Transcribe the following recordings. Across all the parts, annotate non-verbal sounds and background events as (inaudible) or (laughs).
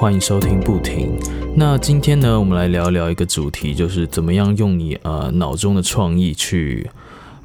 欢迎收听不停。那今天呢，我们来聊聊一个主题，就是怎么样用你呃脑中的创意去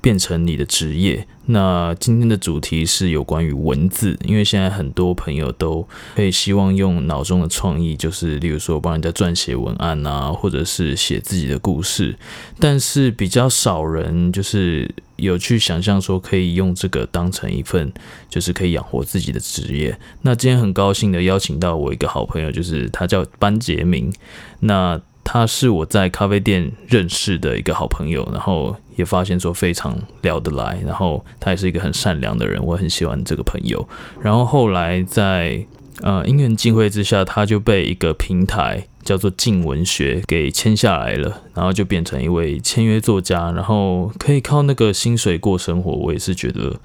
变成你的职业。那今天的主题是有关于文字，因为现在很多朋友都会希望用脑中的创意，就是例如说帮人家撰写文案啊，或者是写自己的故事，但是比较少人就是有去想象说可以用这个当成一份就是可以养活自己的职业。那今天很高兴的邀请到我一个好朋友，就是他叫班杰明。那他是我在咖啡店认识的一个好朋友，然后也发现说非常聊得来，然后他也是一个很善良的人，我很喜欢这个朋友。然后后来在呃因缘际会之下，他就被一个平台叫做静文学给签下来了，然后就变成一位签约作家，然后可以靠那个薪水过生活。我也是觉得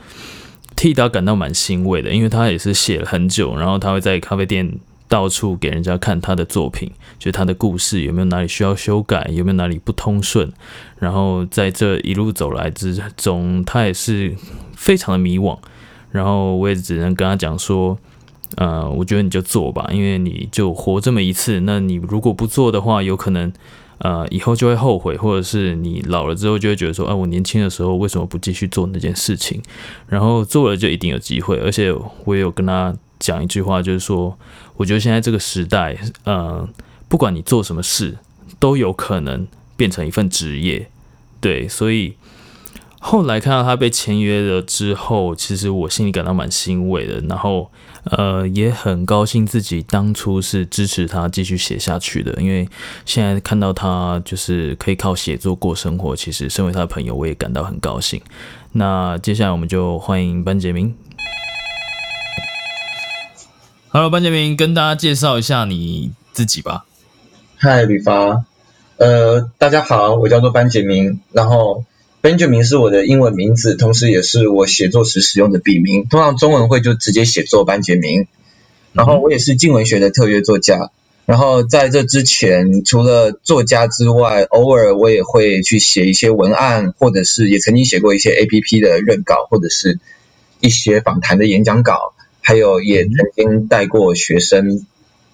替他感到蛮欣慰的，因为他也是写了很久，然后他会在咖啡店。到处给人家看他的作品，就他的故事有没有哪里需要修改，有没有哪里不通顺。然后在这一路走来之中，他也是非常的迷惘。然后我也只能跟他讲说，呃，我觉得你就做吧，因为你就活这么一次。那你如果不做的话，有可能呃以后就会后悔，或者是你老了之后就会觉得说，哎，我年轻的时候为什么不继续做那件事情？然后做了就一定有机会。而且我也有跟他讲一句话，就是说。我觉得现在这个时代，呃，不管你做什么事，都有可能变成一份职业，对。所以后来看到他被签约了之后，其实我心里感到蛮欣慰的，然后呃，也很高兴自己当初是支持他继续写下去的，因为现在看到他就是可以靠写作过生活，其实身为他的朋友，我也感到很高兴。那接下来我们就欢迎班杰明。Hello，班杰明，跟大家介绍一下你自己吧。嗨，吕发，呃，大家好，我叫做班杰明，然后 Benjamin 是我的英文名字，同时也是我写作时使用的笔名。通常中文会就直接写作班杰明。然后我也是静文学的特约作家。然后在这之前，除了作家之外，偶尔我也会去写一些文案，或者是也曾经写过一些 APP 的任稿，或者是一些访谈的演讲稿。还有也曾经带过学生，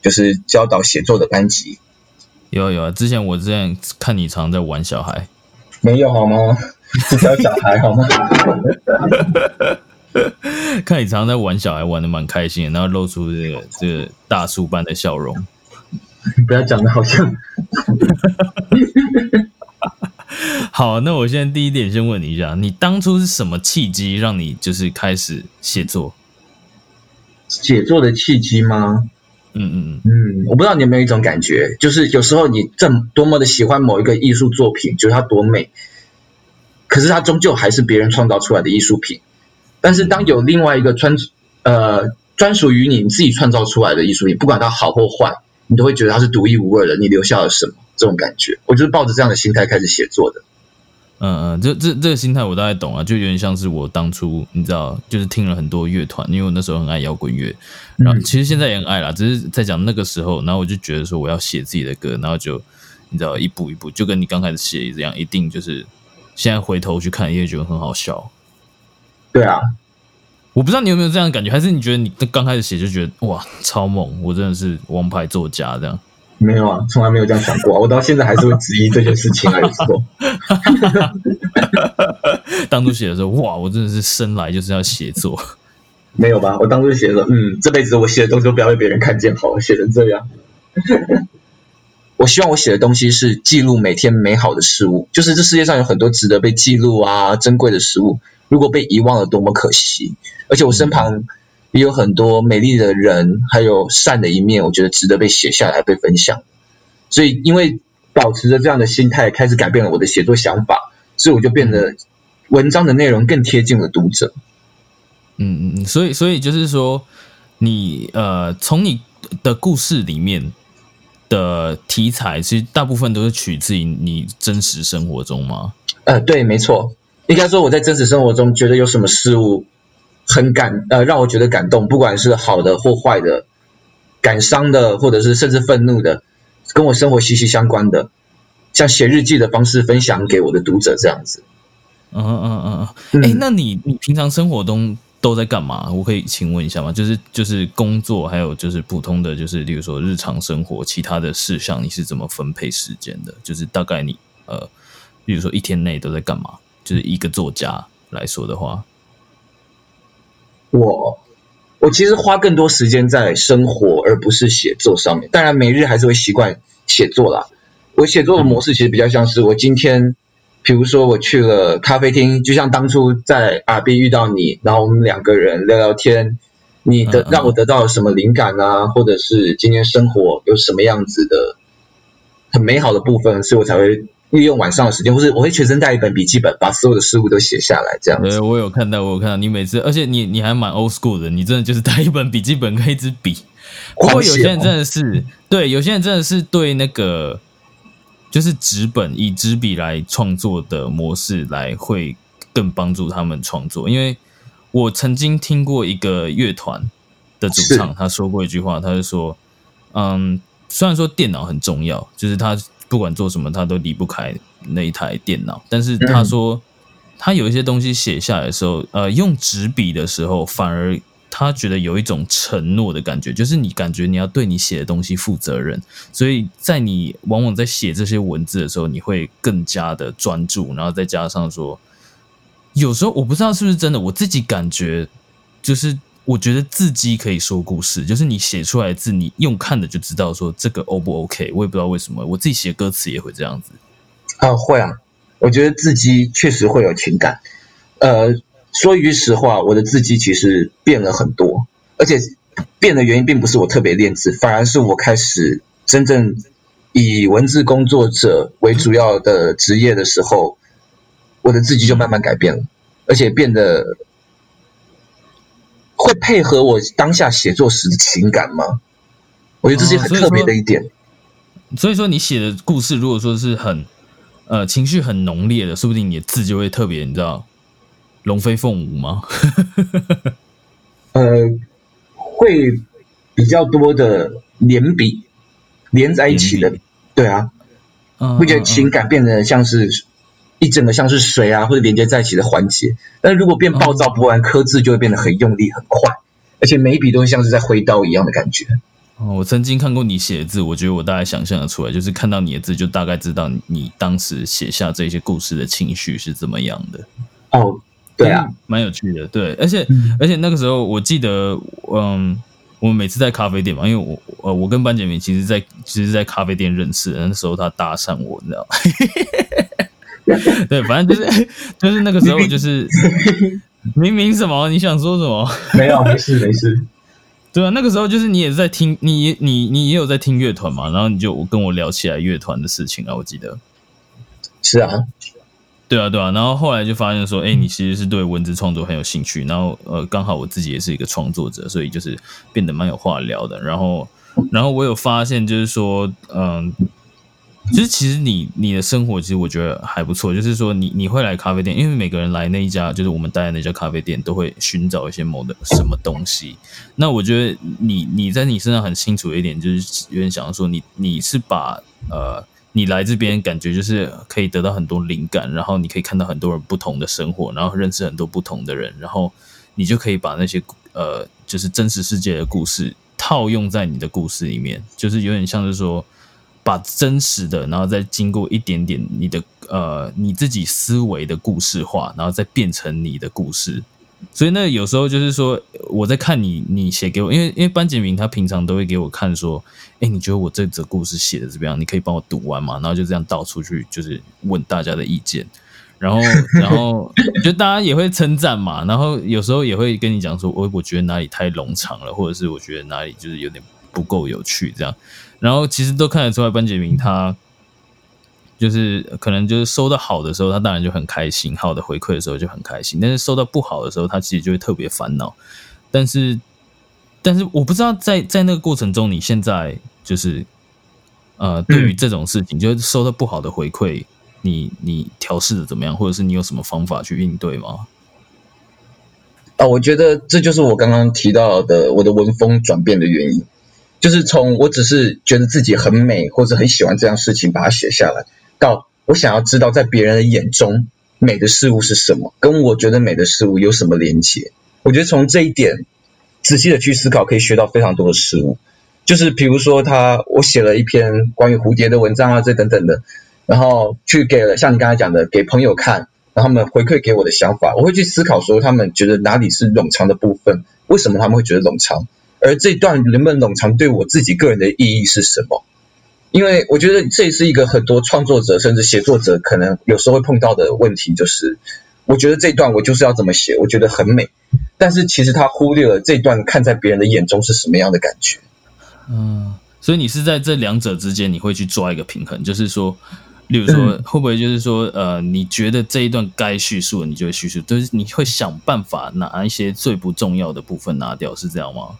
就是教导写作的班级。有有啊，之前我之前看你常在玩小孩，没有好吗？(laughs) 是教小孩好吗？(laughs) 看你常在玩小孩，玩的蛮开心，然后露出这个这个大叔般的笑容。不要讲的好像。(laughs) 好，那我现在第一点先问你一下，你当初是什么契机让你就是开始写作？写作的契机吗？嗯嗯嗯，我不知道你有没有一种感觉，就是有时候你正多么的喜欢某一个艺术作品，觉得它多美，可是它终究还是别人创造出来的艺术品。但是当有另外一个专呃专属于你自己创造出来的艺术品，不管它好或坏，你都会觉得它是独一无二的，你留下了什么？这种感觉，我就是抱着这样的心态开始写作的。嗯嗯，这这这个心态我大概懂啊，就有点像是我当初你知道，就是听了很多乐团，因为我那时候很爱摇滚乐，然后其实现在也很爱啦，只是在讲那个时候，然后我就觉得说我要写自己的歌，然后就你知道一步一步，就跟你刚开始写一样，一定就是现在回头去看也觉得很好笑。对啊，我不知道你有没有这样的感觉，还是你觉得你刚开始写就觉得哇超猛，我真的是王牌作家这样。没有啊，从来没有这样想过。我到现在还是会质疑这件事情，没错。(laughs) 当初写的时候，哇，我真的是生来就是要写作。没有吧？我当初写的，嗯，这辈子我写的东西都不要被别人看见，好，写成这样。我希望我写的东西是记录每天美好的事物，就是这世界上有很多值得被记录啊、珍贵的事物，如果被遗忘了，多么可惜。而且我身旁。也有很多美丽的人，还有善的一面，我觉得值得被写下来、被分享。所以，因为保持着这样的心态，开始改变了我的写作想法，所以我就变得文章的内容更贴近了读者。嗯嗯，所以所以就是说，你呃，从你的故事里面的题材，其实大部分都是取自于你真实生活中吗？呃，对，没错。应该说我在真实生活中觉得有什么事物。很感呃，让我觉得感动，不管是好的或坏的，感伤的，或者是甚至愤怒的，跟我生活息息相关的，像写日记的方式分享给我的读者这样子。嗯嗯嗯嗯，哎，那你你平常生活中都在干嘛？我可以请问一下吗？就是就是工作，还有就是普通的，就是例如说日常生活其他的事项，你是怎么分配时间的？就是大概你呃，比如说一天内都在干嘛？就是一个作家来说的话，我我其实花更多时间在生活，而不是写作上面。当然，每日还是会习惯写作啦。我写作的模式其实比较像是我今天。比如说我去了咖啡厅，就像当初在阿 B 遇到你，然后我们两个人聊聊天，你的让我得到了什么灵感啊，或者是今天生活有什么样子的很美好的部分，所以我才会利用晚上的时间，或是我会全身带一本笔记本，把所有的事物都写下来，这样。对，我有看到，我有看到你每次，而且你你还蛮 old school 的，你真的就是带一本笔记本跟一支笔。不过有些人真的是，对，有些人真的是对那个。就是纸本以纸笔来创作的模式来会更帮助他们创作，因为我曾经听过一个乐团的主唱他说过一句话，他就说：“嗯，虽然说电脑很重要，就是他不管做什么他都离不开那一台电脑，但是他说他有一些东西写下来的时候，呃，用纸笔的时候反而。”他觉得有一种承诺的感觉，就是你感觉你要对你写的东西负责任，所以在你往往在写这些文字的时候，你会更加的专注，然后再加上说，有时候我不知道是不是真的，我自己感觉就是我觉得字迹可以说故事，就是你写出来的字，你用看的就知道说这个 O 不 OK，我也不知道为什么，我自己写歌词也会这样子啊，会啊，我觉得字迹确实会有情感，呃。说一句实话，我的字迹其实变了很多，而且变的原因并不是我特别练字，反而是我开始真正以文字工作者为主要的职业的时候，我的字迹就慢慢改变了，而且变得会配合我当下写作时的情感吗？我觉得这是很特别的一点。所以说，你写的故事如果说是很呃情绪很浓烈的，说不定你的字就会特别，你知道。龙飞凤舞吗？(laughs) 呃，会比较多的连笔连在一起的，对啊，会觉得情感变得像是一整个像是水啊，或者连接在一起的环节。但是如果变暴躁不安，刻字就会变得很用力、很快，而且每一笔都像是在挥刀一样的感觉。哦，我曾经看过你写的字，我觉得我大概想象的出来，就是看到你的字，就大概知道你当时写下这些故事的情绪是怎么样的。哦。对啊，蛮有趣的。对，而且而且那个时候，我记得，嗯，我们每次在咖啡店嘛，因为我呃，我跟班杰明其实，在其实，在咖啡店认识，那时候他搭讪我，你知道吗？(laughs) (laughs) 对，反正就是就是那个时候，就是明明什么？你想说什么？(laughs) 没有，没事，没事。对啊，那个时候就是你也在听，你你你也有在听乐团嘛，然后你就跟我聊起来乐团的事情啊，我记得。是啊。对啊，对啊，然后后来就发现说，哎，你其实是对文字创作很有兴趣，然后呃，刚好我自己也是一个创作者，所以就是变得蛮有话聊的。然后，然后我有发现，就是说，嗯，其实其实你你的生活其实我觉得还不错，就是说你你会来咖啡店，因为每个人来那一家，就是我们待的那家咖啡店，都会寻找一些某的什么东西。那我觉得你你在你身上很清楚一点，就是有点想要说，你你是把呃。你来这边感觉就是可以得到很多灵感，然后你可以看到很多人不同的生活，然后认识很多不同的人，然后你就可以把那些呃，就是真实世界的故事套用在你的故事里面，就是有点像是说把真实的，然后再经过一点点你的呃你自己思维的故事化，然后再变成你的故事。所以那有时候就是说，我在看你你写给我，因为因为班杰明他平常都会给我看说，哎，你觉得我这则故事写的怎么样？你可以帮我读完嘛？然后就这样倒出去，就是问大家的意见，然后 (laughs) 然后就大家也会称赞嘛，然后有时候也会跟你讲说，我我觉得哪里太冗长了，或者是我觉得哪里就是有点不够有趣这样，然后其实都看得出来班杰明他。就是可能就是收到好的时候，他当然就很开心；好的回馈的时候就很开心。但是收到不好的时候，他其实就会特别烦恼。但是，但是我不知道在在那个过程中，你现在就是呃，对于这种事情，就是收到不好的回馈，你你调试的怎么样，或者是你有什么方法去应对吗？啊，我觉得这就是我刚刚提到的我的文风转变的原因，就是从我只是觉得自己很美，或者很喜欢这样事情，把它写下来。到我想要知道，在别人的眼中美的事物是什么，跟我觉得美的事物有什么连接？我觉得从这一点仔细的去思考，可以学到非常多的事物。就是比如说他，我写了一篇关于蝴蝶的文章啊，这等等的，然后去给了像你刚才讲的，给朋友看，然后他们回馈给我的想法，我会去思考说他们觉得哪里是冗长的部分，为什么他们会觉得冗长，而这段能不能冗长对我自己个人的意义是什么？因为我觉得这也是一个很多创作者甚至写作者可能有时候会碰到的问题，就是我觉得这段我就是要这么写，我觉得很美，但是其实他忽略了这段看在别人的眼中是什么样的感觉。嗯，所以你是在这两者之间，你会去抓一个平衡，就是说，例如说，会不会就是说，呃，你觉得这一段该叙述，你就会叙述，就是你会想办法拿一些最不重要的部分拿掉，是这样吗？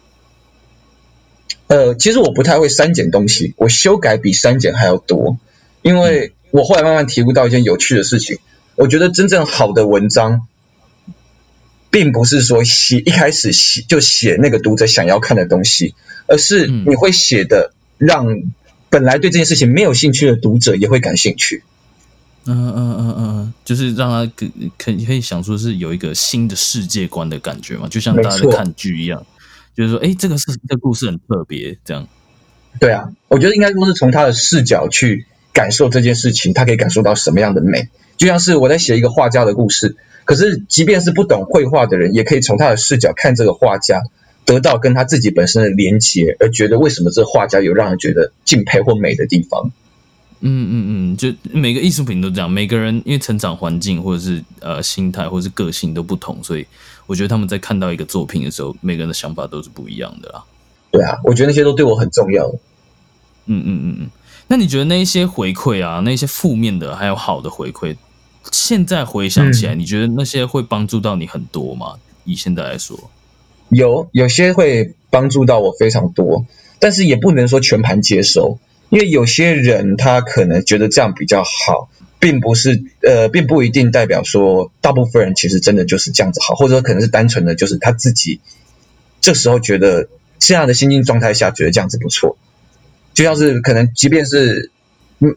呃，其实我不太会删减东西，我修改比删减还要多，因为我后来慢慢体悟到一件有趣的事情，我觉得真正好的文章。并不是说写一开始写就写那个读者想要看的东西，而是你会写的让本来对这件事情没有兴趣的读者也会感兴趣。嗯嗯嗯嗯，就是让他可可可以想说是有一个新的世界观的感觉嘛，就像大家在看剧一样，就是说，哎，这个是这个故事很特别，这样。对啊，我觉得应该说是从他的视角去感受这件事情，他可以感受到什么样的美，就像是我在写一个画家的故事。可是，即便是不懂绘画的人，也可以从他的视角看这个画家，得到跟他自己本身的连结，而觉得为什么这画家有让人觉得敬佩或美的地方。嗯嗯嗯，就每个艺术品都这样，每个人因为成长环境或者是呃心态或者是个性都不同，所以我觉得他们在看到一个作品的时候，每个人的想法都是不一样的啦。对啊，我觉得那些都对我很重要。嗯嗯嗯嗯，那你觉得那一些回馈啊，那些负面的还有好的回馈？现在回想起来，你觉得那些会帮助到你很多吗？以现在来说，有有些会帮助到我非常多，但是也不能说全盘接收，因为有些人他可能觉得这样比较好，并不是呃，并不一定代表说大部分人其实真的就是这样子好，或者说可能是单纯的就是他自己这时候觉得这样的心境状态下觉得这样子不错，就像是可能即便是。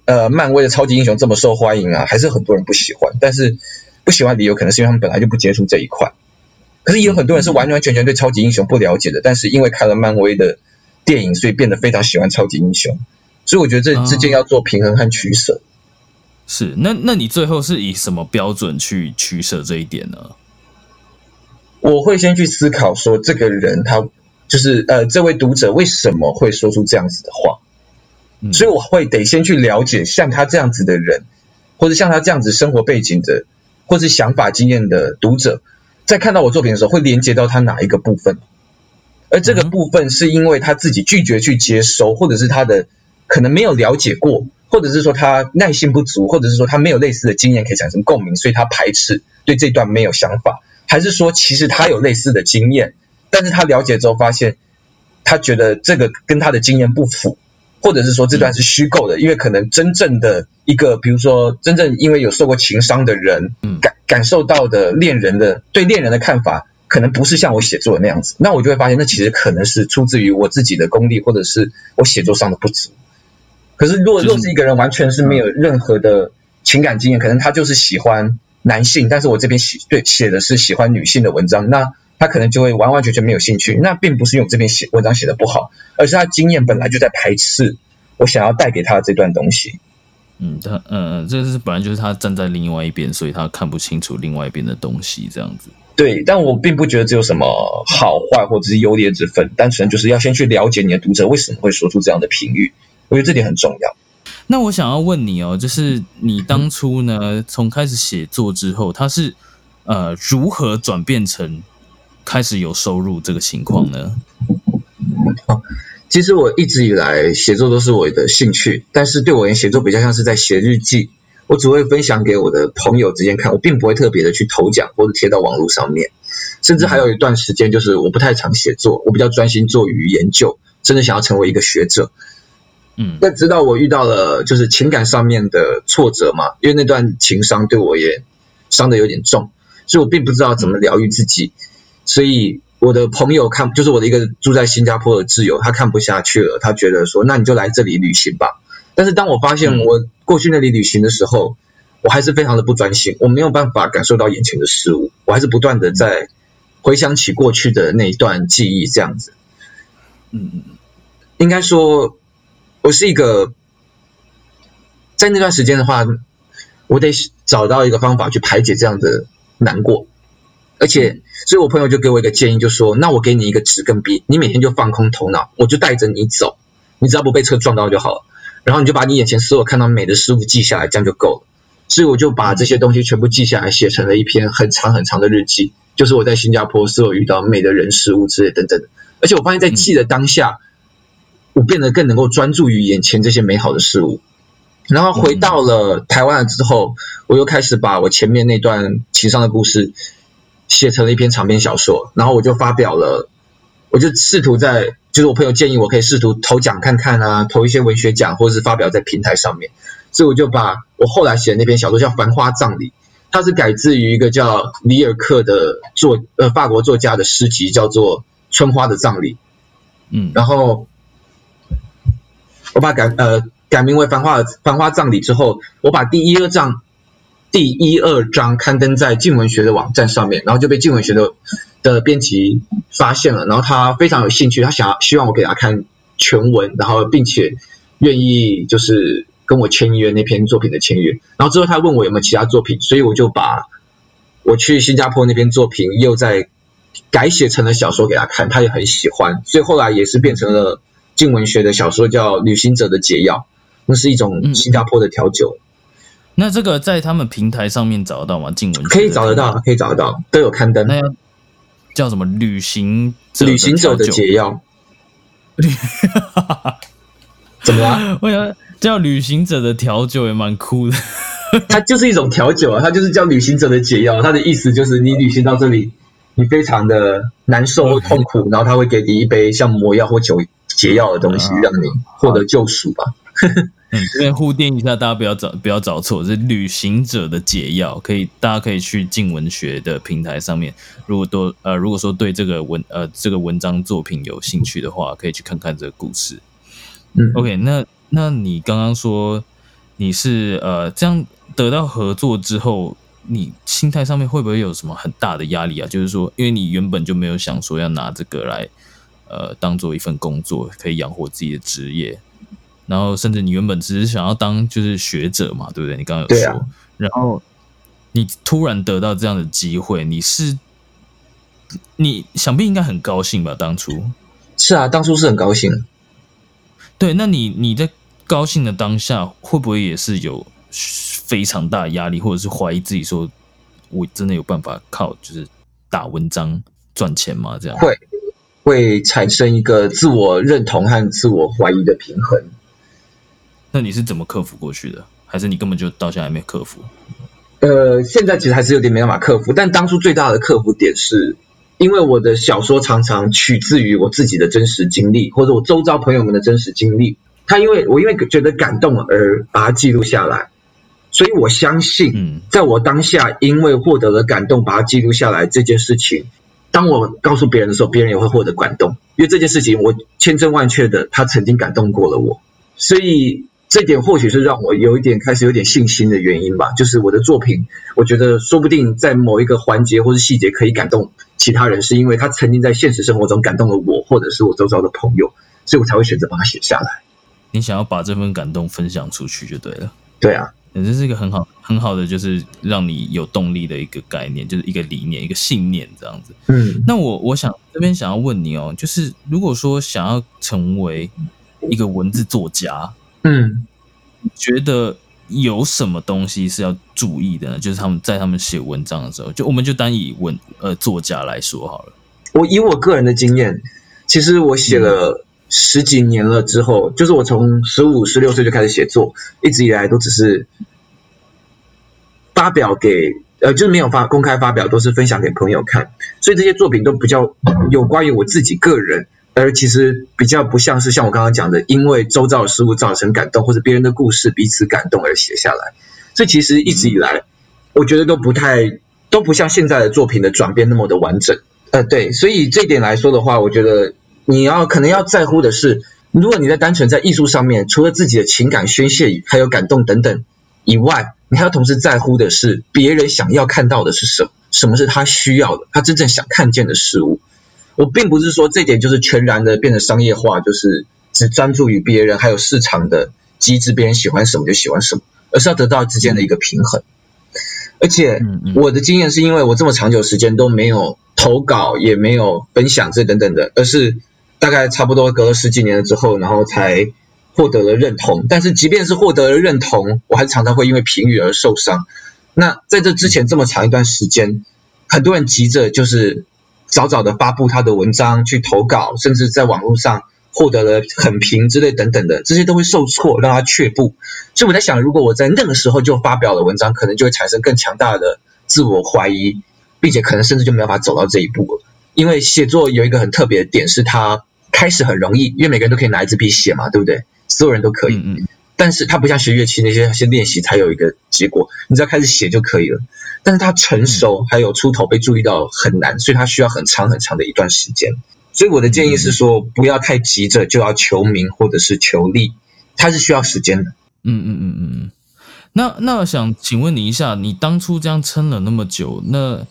呃，漫威的超级英雄这么受欢迎啊，还是很多人不喜欢。但是不喜欢理由可能是因为他们本来就不接触这一块。可是也有很多人是完完全全对超级英雄不了解的，但是因为看了漫威的电影，所以变得非常喜欢超级英雄。所以我觉得这之间要做平衡和取舍。是，那那你最后是以什么标准去取舍这一点呢？我会先去思考说，这个人他就是呃，这位读者为什么会说出这样子的话。所以我会得先去了解像他这样子的人，或者像他这样子生活背景的，或是想法经验的读者，在看到我作品的时候，会连接到他哪一个部分？而这个部分是因为他自己拒绝去接收，或者是他的可能没有了解过，或者是说他耐心不足，或者是说他没有类似的经验可以产生共鸣，所以他排斥对这段没有想法，还是说其实他有类似的经验，但是他了解之后发现，他觉得这个跟他的经验不符。或者是说这段是虚构的，因为可能真正的一个，比如说真正因为有受过情伤的人，感感受到的恋人的对恋人的看法，可能不是像我写作的那样子。那我就会发现，那其实可能是出自于我自己的功力，或者是我写作上的不足。可是，若若是一个人完全是没有任何的情感经验，可能他就是喜欢男性，但是我这边写对写的是喜欢女性的文章，那。他可能就会完完全全没有兴趣，那并不是因为我这边写文章写的不好，而是他经验本来就在排斥我想要带给他的这段东西。嗯，他嗯嗯，这是本来就是他站在另外一边，所以他看不清楚另外一边的东西，这样子。对，但我并不觉得这有什么好坏或者是优劣之分，单纯就是要先去了解你的读者为什么会说出这样的评语，我觉得这点很重要。那我想要问你哦，就是你当初呢，从开始写作之后，他是呃如何转变成？开始有收入这个情况呢？其实我一直以来写作都是我的兴趣，但是对我而言，写作比较像是在写日记。我只会分享给我的朋友之间看，我并不会特别的去投奖或者贴到网络上面。甚至还有一段时间，就是我不太常写作，我比较专心做语研究，真的想要成为一个学者。嗯，那直到我遇到了就是情感上面的挫折嘛，因为那段情伤对我也伤的有点重，所以我并不知道怎么疗愈自己。所以我的朋友看，就是我的一个住在新加坡的挚友，他看不下去了，他觉得说，那你就来这里旅行吧。但是当我发现我过去那里旅行的时候，我还是非常的不专心，我没有办法感受到眼前的事物，我还是不断的在回想起过去的那一段记忆，这样子。嗯嗯应该说，我是一个在那段时间的话，我得找到一个方法去排解这样的难过，而且，所以我朋友就给我一个建议，就说：那我给你一个纸跟笔，你每天就放空头脑，我就带着你走，你只要不被车撞到就好了。然后你就把你眼前所有看到美的事物记下来，这样就够了。所以我就把这些东西全部记下来，写成了一篇很长很长的日记，就是我在新加坡所有遇到美的人事物之类等等的。而且我发现，在记的当下，我变得更能够专注于眼前这些美好的事物。然后回到了台湾了之后，我又开始把我前面那段情伤的故事写成了一篇长篇小说，然后我就发表了，我就试图在，就是我朋友建议我可以试图投奖看看啊，投一些文学奖，或者是发表在平台上面，所以我就把我后来写的那篇小说叫《繁花葬礼》，它是改自于一个叫里尔克的作呃法国作家的诗集，叫做《春花的葬礼》，嗯，然后我把改呃改名为《繁花繁花葬礼》之后，我把第一二章第一二章刊登在静文学的网站上面，然后就被静文学的的编辑发现了，然后他非常有兴趣，他想要希望我给他看全文，然后并且愿意就是跟我签约那篇作品的签约，然后之后他问我有没有其他作品，所以我就把我去新加坡那篇作品又在改写成了小说给他看，他也很喜欢，所以后来也是变成了静文学的小说，叫《旅行者的解药》，那是一种新加坡的调酒，那这个在他们平台上面找得到吗？静文可以找得到，可以找得到，都有刊登。叫什么？旅行者旅行者的解药，怎么了？(laughs) 我想叫旅行者的调酒也蛮酷的。(laughs) 它就是一种调酒啊，它就是叫旅行者的解药。它的意思就是你旅行到这里，你非常的难受或痛苦，然后他会给你一杯像魔药或酒解药的东西，啊让你获得救赎吧。(laughs) 嗯，这边互电一下，大家不要找不要找错，是旅行者的解药，可以大家可以去静文学的平台上面，如果都呃如果说对这个文呃这个文章作品有兴趣的话，可以去看看这个故事。嗯 OK，那那你刚刚说你是呃这样得到合作之后，你心态上面会不会有什么很大的压力啊？就是说，因为你原本就没有想说要拿这个来呃当做一份工作，可以养活自己的职业，然后甚至你原本只是想要当就是学者嘛，对不对？你刚刚有说，啊然后你突然得到这样的机会，你是你想必应该很高兴吧？当初是啊，当初是很高兴。对，那你你在高兴的当下，会不会也是有非常大的压力，或者是怀疑自己说，我真的有办法靠就是打文章赚钱吗？这样会会产生一个自我认同和自我怀疑的平衡。那你是怎么克服过去的？还是你根本就到现在还没克服？呃，现在其实还是有点没办法克服，但当初最大的克服点是，因为我的小说常常取自于我自己的真实经历，或者我周遭朋友们的真实经历。他因为我因为觉得感动而把它记录下来，所以我相信，嗯在我当下因为获得了感动，把它记录下来这件事情，当我告诉别人的时候，别人也会获得感动，因为这件事情我千真万确的，他曾经感动过了我，所以这点或许是让我有一点开始有点信心的原因吧。就是我的作品，我觉得说不定在某一个环节或是细节可以感动其他人，是因为他曾经在现实生活中感动了我，或者是我周遭的朋友，所以我才会选择把它写下来。你想要把这份感动分享出去就对了。对啊，这是一个很好很好的，就是让你有动力的一个概念，就是一个理念、一个信念这样子。嗯那我我想这边想要问你哦，就是如果说想要成为一个文字作家，嗯。觉得有什么东西是要注意的呢？就是他们在他们写文章的时候，就我们就单以文呃作家来说好了。我以我个人的经验，其实我写了十几年了之后，就是我从十五、十六岁就开始写作，一直以来都只是发表给呃，就是没有发公开发表，都是分享给朋友看，所以这些作品都比较有关于我自己个人，而其实比较不像是像我刚刚讲的，因为周遭的事物造成感动，或者别人的故事彼此感动而写下来。所以其实一直以来，我觉得都不太都不像现在的作品的转变那么的完整。呃，对，所以这一点来说的话，我觉得你要可能要在乎的是，如果你在单纯在艺术上面，除了自己的情感宣泄还有感动等等以外，你还要同时在乎的是别人想要看到的是什么。什么是他需要的，他真正想看见的事物。我并不是说这点就是全然的变得商业化，就是只专注于别人还有市场的机制，别人喜欢什么就喜欢什么，而是要得到之间的一个平衡。而且我的经验是因为我这么长久时间都没有投稿，也没有分享这等等的，而是大概差不多隔了十几年之后，然后才获得了认同。但是即便是获得了认同，我还常常会因为评语而受伤。那在这之前这么长一段时间，很多人急着就是早早的发布他的文章去投稿，甚至在网络上。获得了很评之类等等的，这些都会受挫，让他却步。所以我在想，如果我在那个时候就发表了文章，可能就会产生更强大的自我怀疑，并且可能甚至就没有办法走到这一步。因为写作有一个很特别的点，是它开始很容易，因为每个人都可以拿一支笔写嘛，对不对？所有人都可以。嗯嗯。但是它不像学乐器那些先练习才有一个结果，你只要开始写就可以了。但是它成熟还有出头被注意到很难，所以它需要很长很长的一段时间。所以我的建议是说，不要太急着就要求名或者是求利，它是需要时间的。嗯嗯嗯嗯嗯。那那我想请问你一下，你当初这样撑了那么久，那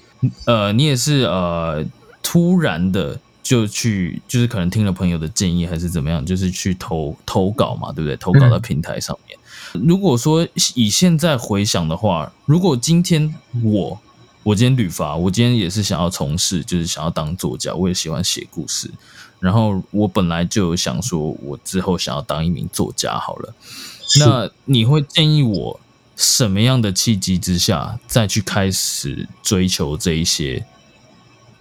呃，你也是呃突然的就去，就是可能听了朋友的建议还是怎么样，就是去投投稿嘛，对不对？投稿到平台上面。如果说以现在回想的话，如果今天我。我今天旅发，我今天也是想要从事，就是想要当作家，我也喜欢写故事。然后我本来就有想说，我之后想要当一名作家好了。那你会建议我什么样的契机之下，再去开始追求这一些，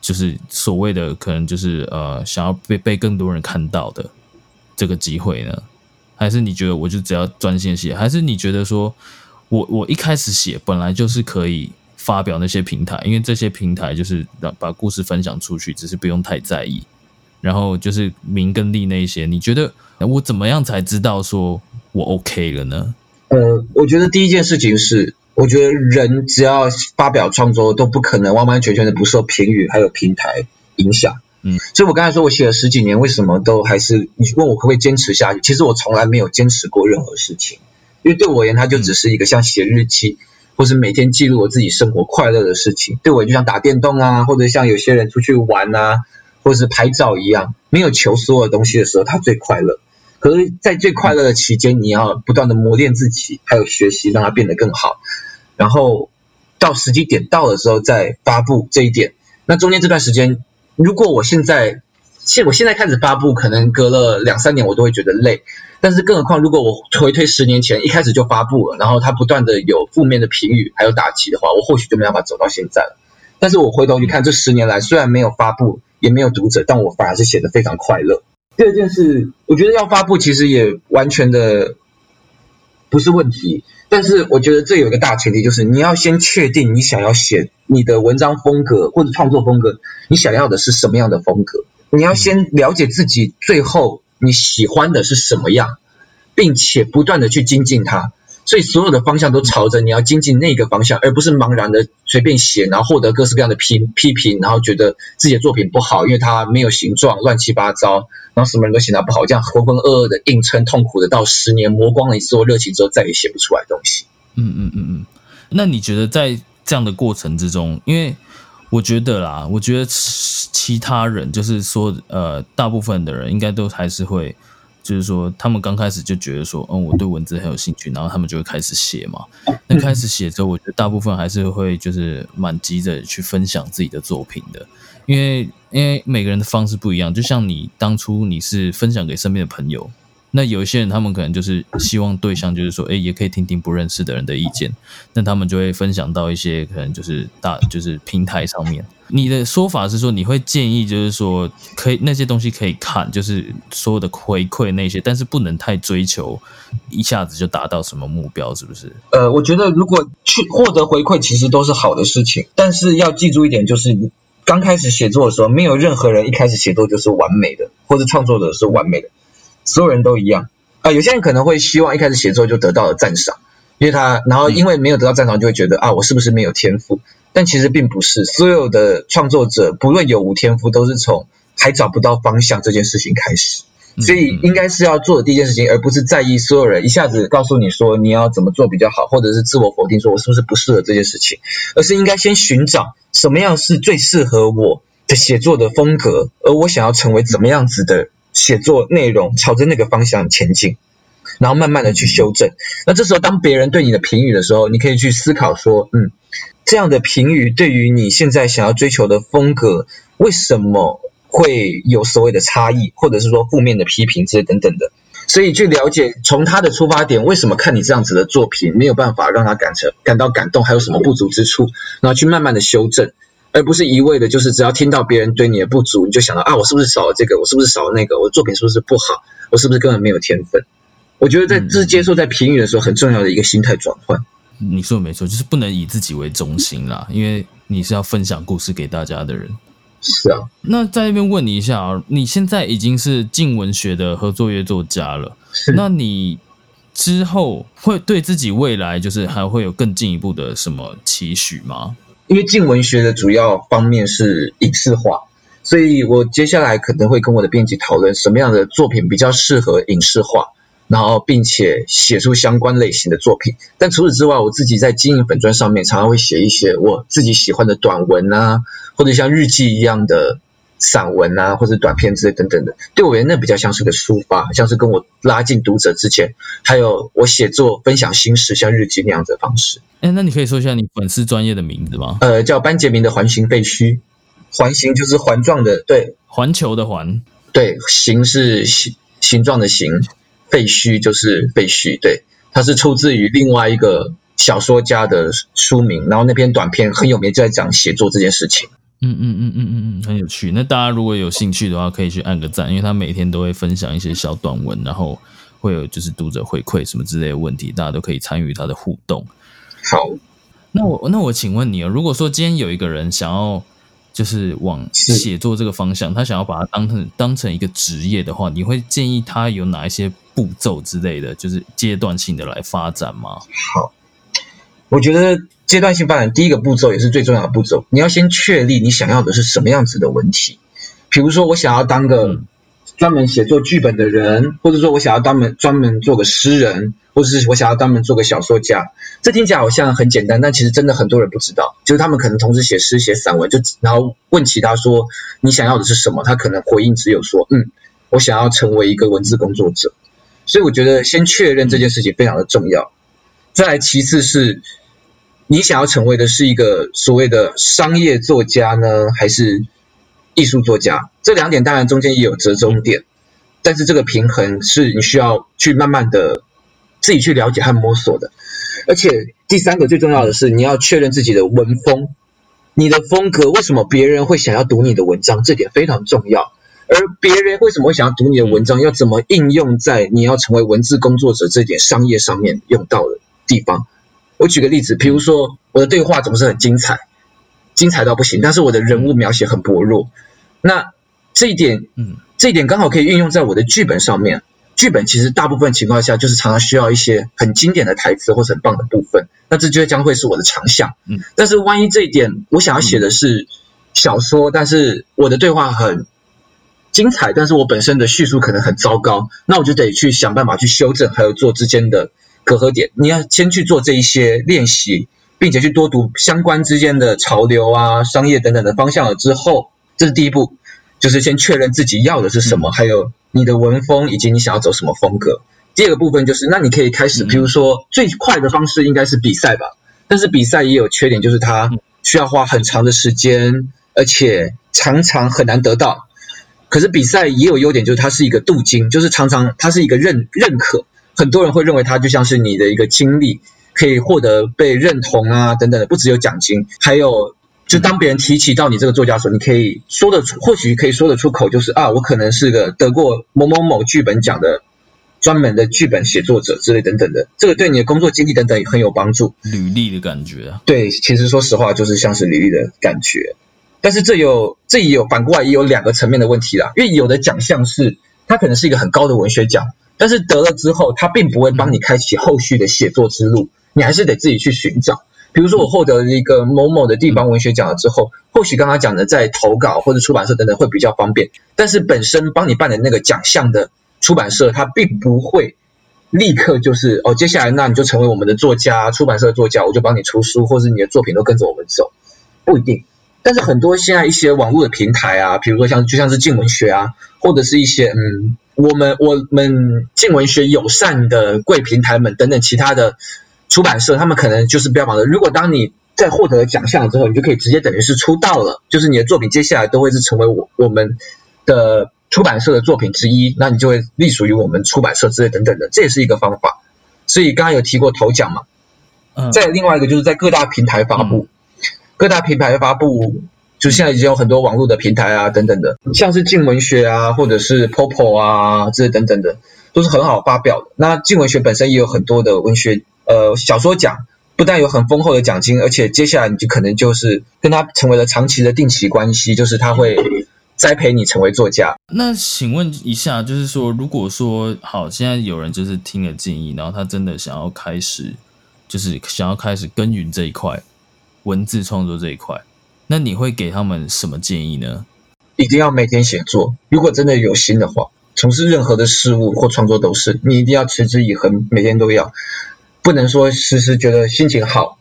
就是所谓的可能就是呃，想要被被更多人看到的这个机会呢？还是你觉得我就只要专心写？还是你觉得说我我一开始写本来就是可以？发表那些平台，因为这些平台就是把把故事分享出去，只是不用太在意。然后就是名跟利那些，你觉得我怎么样才知道说我 OK 了呢？呃，我觉得第一件事情是，我觉得人只要发表创作，都不可能完完全全的不受评语还有平台影响。嗯，所以我刚才说我写了十几年，为什么都还是你问我可不可以坚持下去？其实我从来没有坚持过任何事情，因为对我而言，它就只是一个像写日记。或是每天记录我自己生活快乐的事情，对我就像打电动啊，或者像有些人出去玩啊，或者是拍照一样，没有求所有东西的时候，他最快乐。可是，在最快乐的期间，你要不断的磨练自己，还有学习，让它变得更好。然后到时机点到的时候再发布这一点。那中间这段时间，如果我现在现我现在开始发布，可能隔了两三年，我都会觉得累。但是，更何况，如果我回推十年前，一开始就发布了，然后它不断的有负面的评语，还有打击的话，我或许就没办法走到现在了。但是我回头去看，这十年来虽然没有发布，也没有读者，但我反而是写的非常快乐。第二件事，我觉得要发布其实也完全的不是问题，但是我觉得这有一个大前提，就是你要先确定你想要写你的文章风格或者创作风格，你想要的是什么样的风格，你要先了解自己，最后。你喜欢的是什么样，并且不断的去精进它，所以所有的方向都朝着你要精进那个方向，而不是茫然的随便写，然后获得各式各样的批批评，然后觉得自己的作品不好，因为它没有形状，乱七八糟，然后什么人都写它不好，这样浑浑噩噩的硬撑，痛苦的到十年磨光了你所有热情之后，再也写不出来东西。嗯嗯嗯嗯，那你觉得在这样的过程之中，因为我觉得啦，我觉得其他人就是说，呃，大部分的人应该都还是会，就是说，他们刚开始就觉得说，嗯，我对文字很有兴趣，然后他们就会开始写嘛。那开始写之后，我觉得大部分还是会就是蛮急着去分享自己的作品的，因为因为每个人的方式不一样，就像你当初你是分享给身边的朋友。那有一些人，他们可能就是希望对象就是说，哎，也可以听听不认识的人的意见，那他们就会分享到一些可能就是大就是平台上面。你的说法是说，你会建议就是说，可以那些东西可以看，就是所有的回馈那些，但是不能太追求一下子就达到什么目标，是不是？呃，我觉得如果去获得回馈，其实都是好的事情，但是要记住一点，就是你刚开始写作的时候，没有任何人一开始写作就是完美的，或者创作者是完美的。所有人都一样。啊，有些人可能会希望一开始写作就得到了赞赏，因为他，然后因为没有得到赞赏，就会觉得啊，我是不是没有天赋？但其实并不是，所有的创作者不论有无天赋，都是从还找不到方向这件事情开始。所以应该是要做的第一件事情，而不是在意所有人一下子告诉你说你要怎么做比较好，或者是自我否定说我是不是不适合这件事情，而是应该先寻找什么样是最适合我的写作的风格，而我想要成为怎么样子的写作内容，朝着那个方向前进，然后慢慢的去修正。那这时候当别人对你的评语的时候，你可以去思考说，嗯，这样的评语对于你现在想要追求的风格，为什么？会有所谓的差异，或者是说负面的批评这些等等的，所以去了解从他的出发点，为什么看你这样子的作品没有办法让他感成感到感动，还有什么不足之处，然后去慢慢的修正，而不是一味的，就是只要听到别人对你的不足，你就想到啊，我是不是少了这个，我是不是少了那个，我作品是不是不好，我是不是根本没有天分？我觉得在这是接受在评语的时候很重要的一个心态转换。你说的没错，就是不能以自己为中心啦，因为你是要分享故事给大家的人。是啊，那在那边问你一下啊，你现在已经是静文学的合作约作家了，那你之后会对自己未来就是还会有更进一步的什么期许吗？因为近文学的主要方面是影视化，所以我接下来可能会跟我的编辑讨论什么样的作品比较适合影视化。然后，并且写出相关类型的作品。但除此之外，我自己在经营粉砖上面，常常会写一些我自己喜欢的短文啊，或者像日记一样的散文啊，或者短篇之类等等的。对我而言，那比较像是个抒发，像是跟我拉近读者之间，还有我写作分享心事，像日记那样的方式。哎，那你可以说一下你粉丝专业的名字吗？呃，叫班杰明的环形废墟。环形就是环状的，对，环球的环，对，形是形形状的形。废墟就是废墟，对，它是出自于另外一个小说家的书名，然后那篇短篇很有名，就在讲写作这件事情。嗯嗯嗯嗯嗯嗯，很有趣。那大家如果有兴趣的话，可以去按个赞，因为他每天都会分享一些小短文，然后会有就是读者回馈什么之类的问题，大家都可以参与他的互动。好，那我那我请问你啊，如果说今天有一个人想要。就是往写作这个方向，他想要把它当成当成一个职业的话，你会建议他有哪一些步骤之类的，就是阶段性的来发展吗？好，我觉得阶段性发展第一个步骤也是最重要的步骤，你要先确立你想要的是什么样子的文体。比如说，我想要当个。专门写作剧本的人，或者说我想要专门专门做个诗人，或者是我想要专门做个小说家，这听起来好像很简单，但其实真的很多人不知道，就是他们可能同时写诗写散文，就然后问其他说你想要的是什么，他可能回应只有说嗯，我想要成为一个文字工作者。所以我觉得先确认这件事情非常的重要。再来其次是，你想要成为的是一个所谓的商业作家呢，还是？艺术作家这两点当然中间也有折中点，但是这个平衡是你需要去慢慢的自己去了解和摸索的。而且第三个最重要的是，你要确认自己的文风，你的风格为什么别人会想要读你的文章，这点非常重要。而别人为什么会想要读你的文章，要怎么应用在你要成为文字工作者这点商业上面用到的地方？我举个例子，比如说我的对话总是很精彩，精彩到不行，但是我的人物描写很薄弱。那这一点，嗯，这一点刚好可以运用在我的剧本上面。剧本其实大部分情况下就是常常需要一些很经典的台词或者很棒的部分，那这就将会是我的长项。嗯，但是万一这一点我想要写的是小说，但是我的对话很精彩，但是我本身的叙述可能很糟糕，那我就得去想办法去修正，还有做之间的隔阂点。你要先去做这一些练习，并且去多读相关之间的潮流啊、商业等等的方向了之后。这是第一步，就是先确认自己要的是什么，还有你的文风以及你想要走什么风格。第二个部分就是，那你可以开始，比如说最快的方式应该是比赛吧，但是比赛也有缺点，就是它需要花很长的时间，而且常常很难得到。可是比赛也有优点，就是它是一个镀金，就是常常它是一个认认可，很多人会认为它就像是你的一个经历，可以获得被认同啊等等的，不只有奖金，还有。就当别人提起到你这个作家的时，你可以说得出，或许可以说得出口，就是啊，我可能是个得过某某某剧本奖的专门的剧本写作者之类等等的，这个对你的工作经历等等很有帮助。履历的感觉啊？对，其实说实话就是像是履历的感觉，但是这有这也有反过来也有两个层面的问题啦，因为有的奖项是它可能是一个很高的文学奖，但是得了之后，它并不会帮你开启后续的写作之路，你还是得自己去寻找。比如说，我获得了一个某某的地方文学奖了之后，或许刚刚讲的在投稿或者出版社等等会比较方便，但是本身帮你办的那个奖项的出版社它并不会立刻就是哦，接下来那你就成为我们的作家，出版社作家，我就帮你出书，或者你的作品都跟着我们走，不一定。但是很多现在一些网络的平台啊，比如说像就像是静文学啊，或者是一些嗯，我们我们静文学友善的贵平台们等等其他的出版社，他们可能就是标榜的，如果当你在获得奖项之后，你就可以直接等于是出道了，就是你的作品接下来都会是成为我我们的出版社的作品之一，那你就会隶属于我们出版社之类等等的，这也是一个方法。所以刚刚有提过头奖嘛，嗯，再另外一个就是在各大平台发布。各大平台发布，就现在已经有很多网络的平台啊，等等的，像是静文学啊，或者是 Popo 啊，这些等等的，都是很好发表的。那静文学本身也有很多的文学呃小说奖，不但有很丰厚的奖金，而且接下来你就可能就是跟他成为了长期的定期关系，就是他会栽培你成为作家。那请问一下，就是说，如果说好，现在有人就是听了建议，然后他真的想要开始，就是想要开始耕耘这一块。文字创作这一块，那你会给他们什么建议呢？一定要每天写作。如果真的有心的话，从事任何的事物或创作都是，你一定要持之以恒，每天都要，不能说时时觉得心情好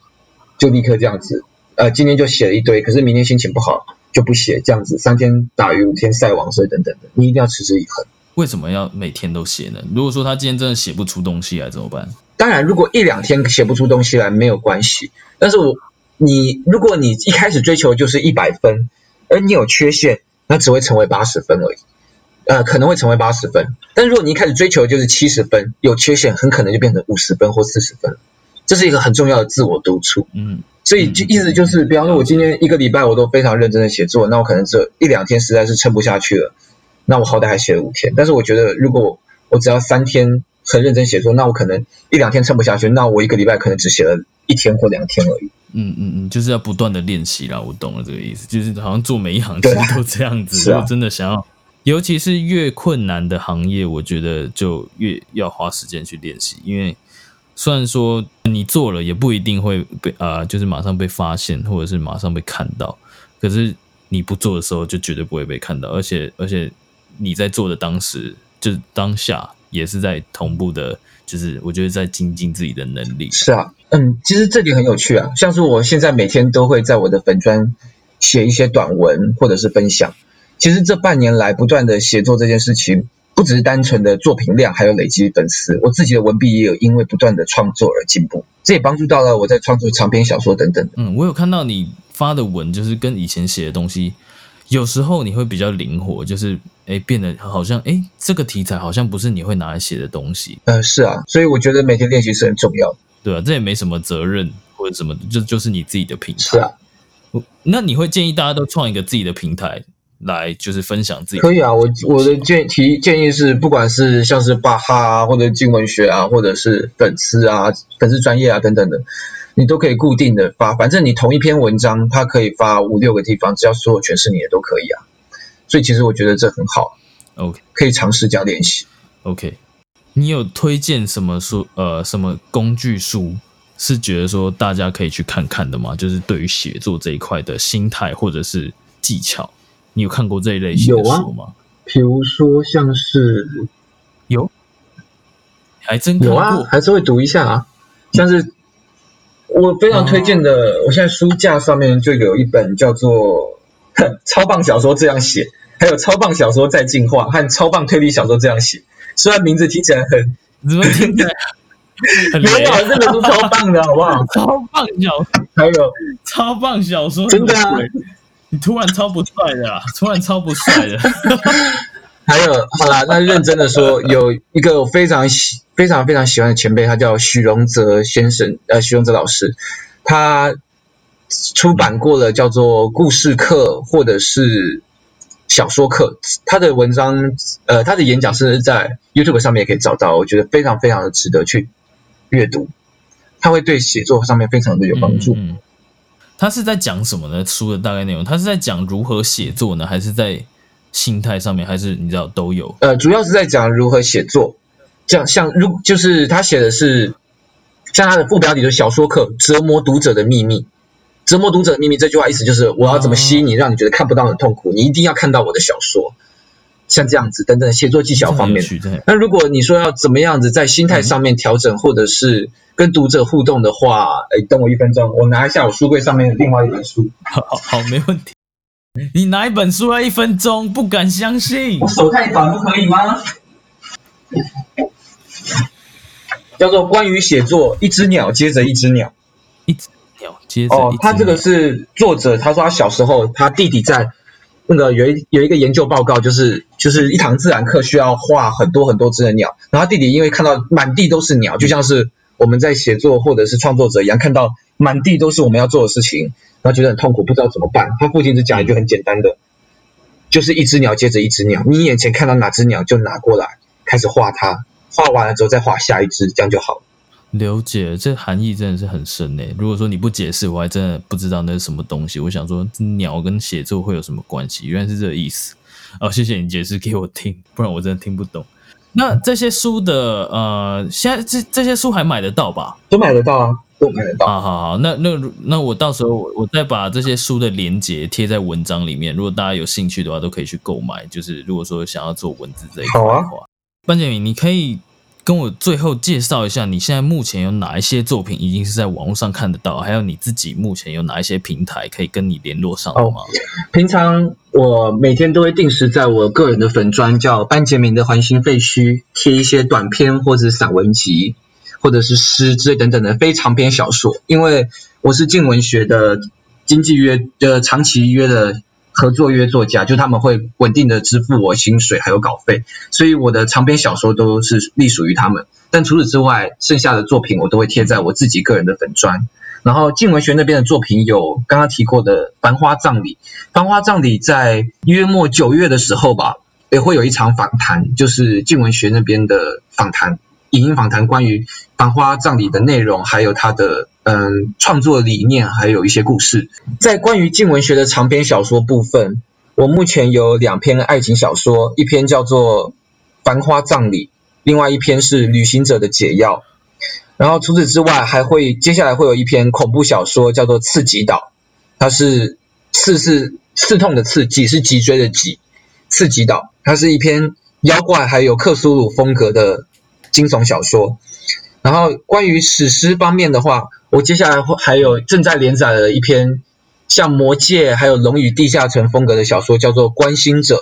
就立刻这样子。呃，今天就写了一堆，可是明天心情不好就不写，这样子三天打鱼五天晒网，所以等等的，你一定要持之以恒。为什么要每天都写呢？如果说他今天真的写不出东西来怎么办？当然，如果一两天写不出东西来没有关系，但是我。你如果你一开始追求就是一百分，而你有缺陷，那只会成为八十分而已，呃，可能会成为八十分。但如果你一开始追求就是七十分，有缺陷，很可能就变成五十分或四十分。这是一个很重要的自我督促。嗯，所以就意思就是，比方说，我今天一个礼拜我都非常认真的写作，那我可能这一两天实在是撑不下去了，那我好歹还写了五天。但是我觉得，如果我只要三天很认真写作，那我可能一两天撑不下去，那我一个礼拜可能只写了一天或两天而已。嗯嗯嗯，就是要不断的练习啦，我懂了这个意思，就是好像做每一行其实都这样子，如果真的想要，尤其是越困难的行业，我觉得就越要花时间去练习，因为虽然说你做了也不一定会被啊，就是马上被发现或者是马上被看到，可是你不做的时候就绝对不会被看到，而且而且你在做的当时就是当下也是在同步的。就是我觉得在精进自己的能力。是啊，嗯，其实这点很有趣啊。像是我现在每天都会在我的粉砖写一些短文或者是分享。其实这半年来不断的写作这件事情，不只是单纯的作品量，还有累积粉丝。我自己的文笔也有因为不断的创作而进步，这也帮助到了我在创作长篇小说等等。嗯，我有看到你发的文，就是跟以前写的东西。有时候你会比较灵活，就是哎，变得好像哎，这个题材好像不是你会拿来写的东西。嗯，是啊，所以我觉得每天练习是很重要的。对啊，这也没什么责任或者什么，就就是你自己的平台。是啊，那你会建议大家都创一个自己的平台来，就是分享自己？可以啊，我我的建提建议是，不管是像是巴哈啊，或者静文学啊，或者是粉丝啊、粉丝专业啊等等的。你都可以固定的发，反正你同一篇文章，它可以发五六个地方，只要所有全是你的都可以啊。所以其实我觉得这很好，OK，可以尝试这样练习。OK，你有推荐什么书？呃，什么工具书是觉得说大家可以去看看的吗？就是对于写作这一块的心态或者是技巧，你有看过这一类型的书吗？比如说像是有，还真有啊，还是会读一下啊，像是。我非常推荐的，我现在书架上面就有一本叫做《(laughs) 超棒小说这样写》，还有《超棒小说在进化》和《超棒推理小说这样写》。虽然名字听起来很，怎么听起来 (laughs) 很没有，这本书超棒的，好不好？(laughs) 超棒小，还有超棒小说，真的啊！你突然超不帅的，突然超不帅的。还有，好啦，那认真的说，有一个非常喜、非常非常喜欢的前辈，他叫许荣泽先生，呃，许荣泽老师，他出版过了叫做故事课或者是小说课，他的文章，呃，他的演讲是在 YouTube 上面也可以找到，我觉得非常非常的值得去阅读，他会对写作上面非常的有帮助。嗯，他是在讲什么呢？书的大概内容，他是在讲如何写作呢，还是在？心态上面还是你知道都有，呃，主要是在讲如何写作，这样像如就是他写的是，像他的副标题的小说课折磨读者的秘密，折磨读者的秘密这句话意思就是我要怎么吸引你，让你觉得看不到很痛苦，你一定要看到我的小说，像这样子等等写作技巧方面。那如果你说要怎么样子在心态上面调整，或者是跟读者互动的话，哎，等我一分钟，我拿一下我书柜上面另外一本书，好好好，没问题。你拿一本书要一分钟，不敢相信我。手太短不可以吗？叫做关于写作，一只鸟接着一只鸟。一只鸟接着一只，哦他这个是作者，他说他小时候他弟弟在那个有一有一个研究报告，就是就是一堂自然课需要画很多很多只的鸟，然后他弟弟因为看到满地都是鸟，就像是我们在写作或者是创作者一样，看到满地都是我们要做的事情，然后觉得很痛苦，不知道怎么办。他父亲只讲一句很简单的，就是一只鸟接着一只鸟，你眼前看到哪只鸟就拿过来，开始画它，画完了之后再画下一只，这样就好了。了解，这含义真的是很深呢。如果说你不解释，我还真的不知道那是什么东西。我想说，鸟跟写作会有什么关系？原来是这个意思。哦，谢谢你解释给我听，不然我真的听不懂。那这些书的呃，现在这这些书还买得到吧？都买得到啊，都买得到。啊，好好，那那那我到时候我我再把这些书的连接贴在文章里面，如果大家有兴趣的话，都可以去购买。就是如果说想要做文字这一块好啊的话，班杰明，你可以跟我最后介绍一下，你现在目前有哪一些作品已经是在网络上看得到，还有你自己目前有哪一些平台可以跟你联络上吗？平常我每天都会定时在我个人的粉专叫班杰明的环形废墟贴一些短篇或者散文集，或者是诗之类等等的非长篇小说。因为我是静文学的经纪约的长期约的合作约作家，就他们会稳定的支付我薪水还有稿费，所以我的长篇小说都是隶属于他们。但除此之外，剩下的作品我都会贴在我自己个人的粉专。然后静文学那边的作品有刚刚提过的《繁花葬礼》，《繁花葬礼》在约末九月的时候吧，也会有一场访谈，就是静文学那边的访谈，影音访谈，关于《繁花葬礼》的内容，还有它的嗯创作理念，还有一些故事。在关于静文学的长篇小说部分，我目前有两篇爱情小说，一篇叫做《繁花葬礼》，另外一篇是《旅行者的解药》。然后除此之外，还会接下来会有一篇恐怖小说，叫做《刺激岛》，它是刺是刺痛的刺，脊是脊椎的脊，刺激岛，它是一篇妖怪还有克苏鲁风格的惊悚小说。然后关于史诗方面的话，我接下来会还有正在连载的一篇像《魔戒》还有《龙与地下城》风格的小说，叫做《关心者》，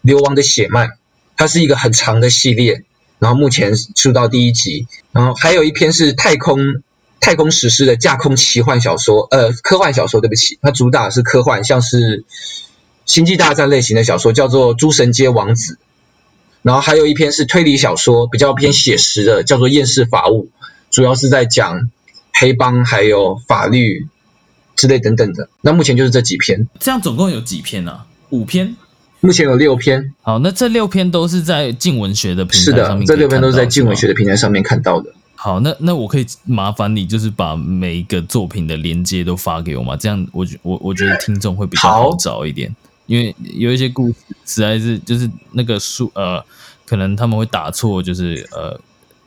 流亡的血脉，它是一个很长的系列。然后目前出到第一集，然后还有一篇是太空太空史诗的架空奇幻小说，呃，科幻小说，对不起，它主打是科幻，像是星际大战类型的小说，叫做《诸神街王子》。然后还有一篇是推理小说，比较偏写实的，叫做《厌世法务》，主要是在讲黑帮还有法律之类等等的。那目前就是这几篇，这样总共有几篇啊？五篇。目前有六篇。好，那这六篇都是在静文学的平是的台上面，这六篇都是在静文学的。平台上面看到的。好，那那我可以麻烦你，就是把每一个作品的连接都发给我吗？这样我觉我我觉得听众会比较好好找一点，因为有一些故事实在是就是那个书呃，可能他们会打错，就是呃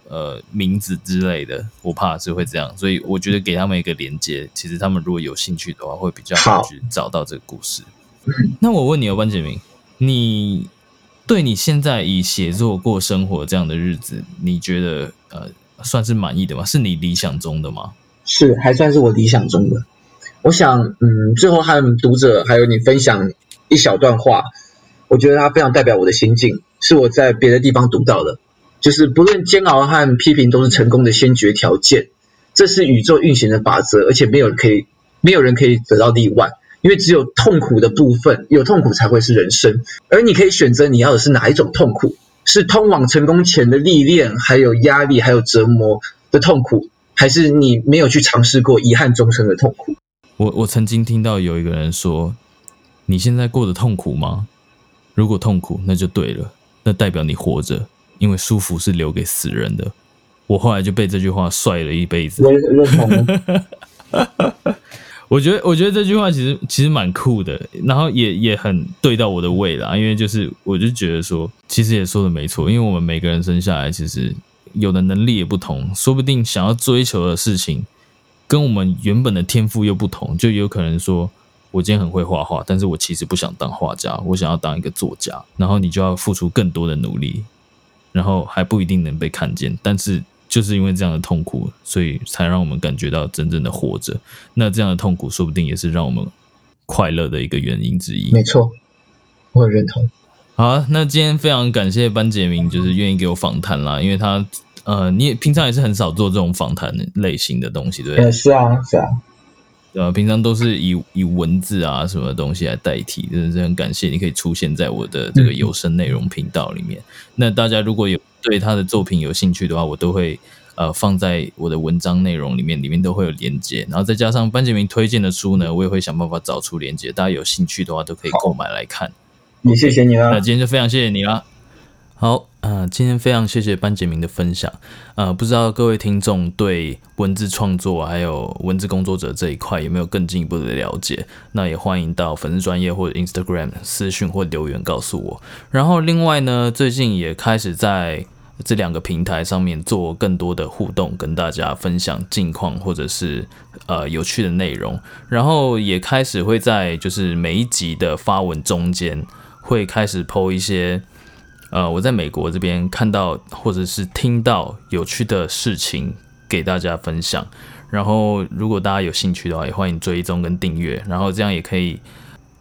呃名字之类的，我怕是会这样，所以我觉得给他们一个连接，其实他们如果有兴趣的话，会比较好好去找到这个故事。那我问你哦，班杰明，你对你现在以写作过生活这样的日子，你觉得呃算是满意的吗？是你理想中的吗？是还算是我理想中的。我想，嗯，最后和读者还有你分享一小段话，我觉得它非常代表我的心境，是我在别的地方读到的。就是不论煎熬和批评都是成功的先决条件，这是宇宙运行的法则，而且没有人可以没有人可以得到例外，因为只有痛苦的部分，有痛苦才会是人生。而你可以选择你要的是哪一种痛苦，是通往成功前的历练，还有压力，还有折磨的痛苦，还是你没有去尝试过遗憾终生的痛苦？我我曾经听到有一个人说：“你现在过得痛苦吗？如果痛苦，那就对了，那代表你活着，因为舒服是留给死人的。”我后来就被这句话帅了一辈子。我认同。(laughs) 我觉得，我觉得这句话其实其实蛮酷的，然后也也很对到我的胃啦。因为就是，我就觉得说，其实也说的没错，因为我们每个人生下来，其实有的能力也不同，说不定想要追求的事情，跟我们原本的天赋又不同，就有可能说，我今天很会画画，但是我其实不想当画家，我想要当一个作家。然后你就要付出更多的努力，然后还不一定能被看见。但是就是因为这样的痛苦，所以才让我们感觉到真正的活着。那这样的痛苦，说不定也是让我们快乐的一个原因之一。没错，我很认同。好，那今天非常感谢班杰明，就是愿意给我访谈啦，因为他呃，你也平常也是很少做这种访谈类型的东西，对不对？是啊，是啊。对吧？平常都是以以文字啊什么东西来代替，真的是很感谢你可以出现在我的这个有声内容频道里面。那大家如果有对他的作品有兴趣的话，我都会呃放在我的文章内容里面，里面都会有连接。然后再加上班杰明推荐的书呢，我也会想办法找出连接，大家有兴趣的话都可以购买来看。也谢谢你了。那今天就非常谢谢你了。好，呃，今天非常谢谢班杰明的分享。呃，不知道各位听众对文字创作还有文字工作者这一块有没有更进一步的了解？那也欢迎到粉丝专业或者 Instagram 私讯或留言告诉我。然后另外呢，最近也开始在这两个平台上面做更多的互动，跟大家分享近况或者是呃有趣的内容。然后也开始会在就是每一集的发文中间会开始 PO 一些。呃，我在美国这边看到或者是听到有趣的事情给大家分享，然后如果大家有兴趣的话，也欢迎追踪跟订阅，然后这样也可以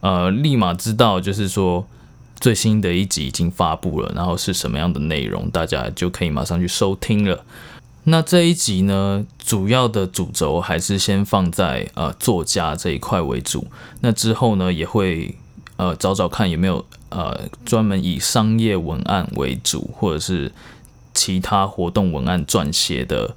呃立马知道，就是说最新的一集已经发布了，然后是什么样的内容，大家就可以马上去收听了。那这一集呢，主要的主轴还是先放在呃作家这一块为主，那之后呢也会。呃，找找看有没有呃专门以商业文案为主，或者是其他活动文案撰写的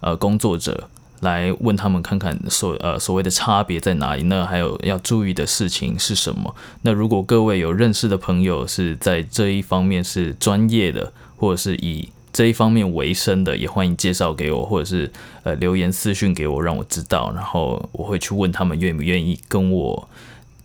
呃工作者，来问他们看看所呃所谓的差别在哪里？那还有要注意的事情是什么？那如果各位有认识的朋友是在这一方面是专业的，或者是以这一方面为生的，也欢迎介绍给我，或者是呃留言私讯给我，让我知道，然后我会去问他们愿不愿意跟我。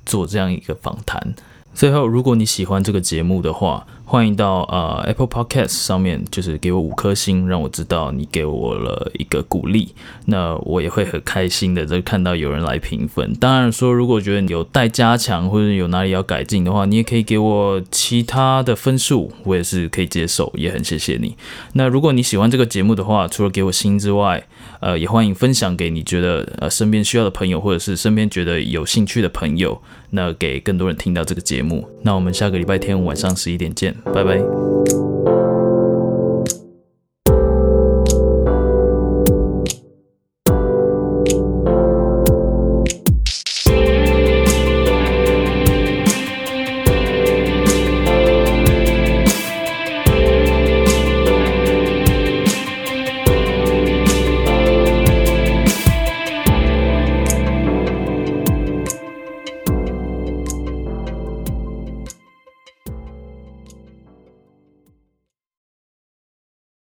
做这样一个访谈。最后，如果你喜欢这个节目的话，欢迎到呃 Apple Podcast 上面，就是给我五颗星，让我知道你给我了一个鼓励。那我也会很开心的，就看到有人来评分。当然说，如果觉得有待加强或者有哪里要改进的话，你也可以给我其他的分数，我也是可以接受，也很谢谢你。那如果你喜欢这个节目的话，除了给我星之外，呃，也欢迎分享给你觉得呃身边需要的朋友，或者是身边觉得有兴趣的朋友，那给更多人听到这个节目。那我们下个礼拜天晚上十一点见拜拜。